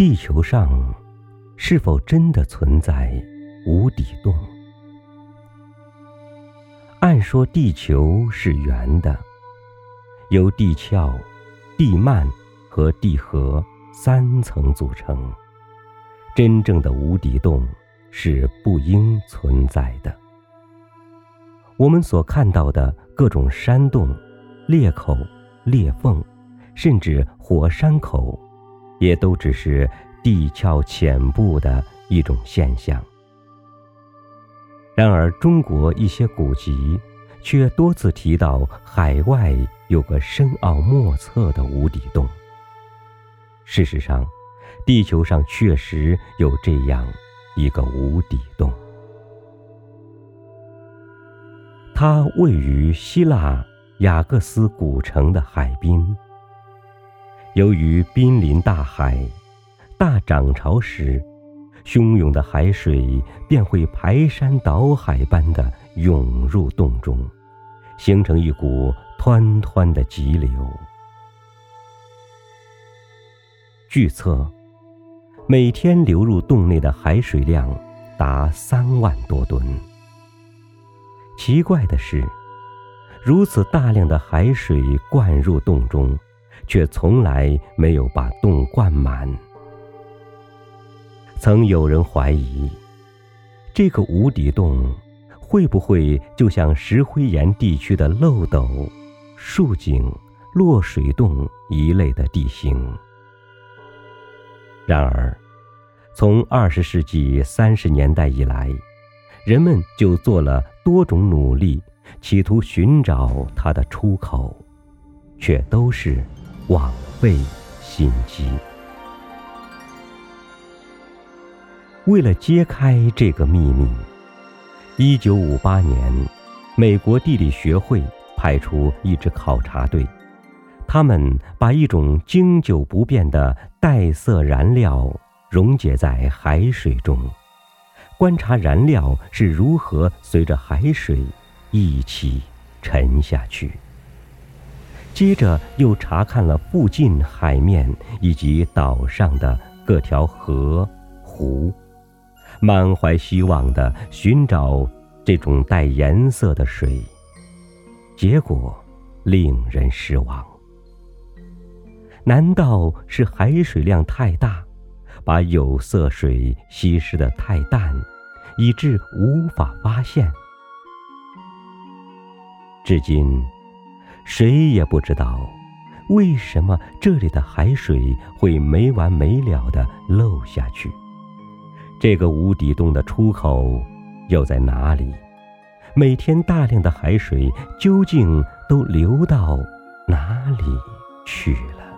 地球上是否真的存在无底洞？按说地球是圆的，由地壳、地幔和地核三层组成，真正的无底洞是不应存在的。我们所看到的各种山洞、裂口、裂缝，甚至火山口，也都只是地壳浅部的一种现象。然而，中国一些古籍却多次提到海外有个深奥莫测的无底洞。事实上，地球上确实有这样一个无底洞。它位于希腊雅各斯古城的海滨。由于濒临大海，大涨潮时，汹涌的海水便会排山倒海般的涌入洞中，形成一股湍湍的急流。据测，每天流入洞内的海水量达三万多吨。奇怪的是，如此大量的海水灌入洞中，却从来没有把洞灌满。曾有人怀疑，这个无底洞会不会就像石灰岩地区的漏斗、竖井、落水洞一类的地形？然而，从二十世纪三十年代以来，人们就做了多种努力，企图寻找它的出口，却都是枉费心机。为了揭开这个秘密，一九五八年，美国地理学会派出一支考察队，他们把一种经久不变的带色燃料溶解在海水中。观察燃料是如何随着海水一起沉下去。接着又查看了附近海面以及岛上的各条河湖，满怀希望地寻找这种带颜色的水。结果令人失望。难道是海水量太大？把有色水稀释的太淡，以致无法发现。至今，谁也不知道为什么这里的海水会没完没了的漏下去。这个无底洞的出口又在哪里？每天大量的海水究竟都流到哪里去了？